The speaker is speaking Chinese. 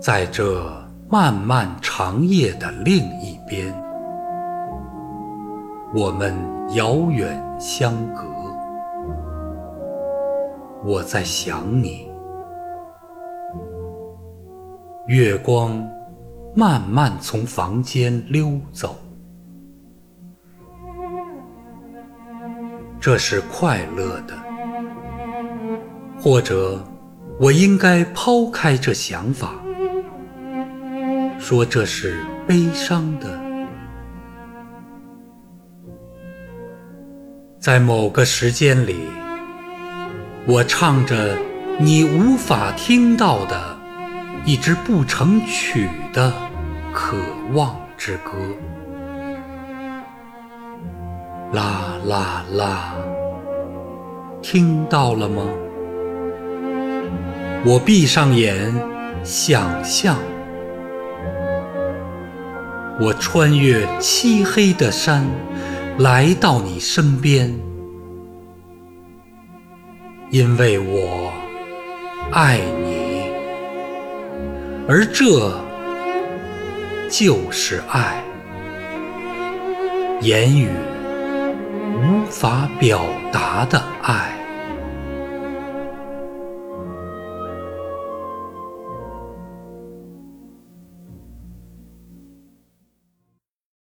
在这漫漫长夜的另一边，我们遥远相隔。我在想你，月光慢慢从房间溜走，这是快乐的，或者我应该抛开这想法，说这是悲伤的。在某个时间里。我唱着你无法听到的一支不成曲的渴望之歌，啦啦啦，听到了吗？我闭上眼，想象，我穿越漆黑的山，来到你身边。因为我爱你，而这就是爱，言语无法表达的爱。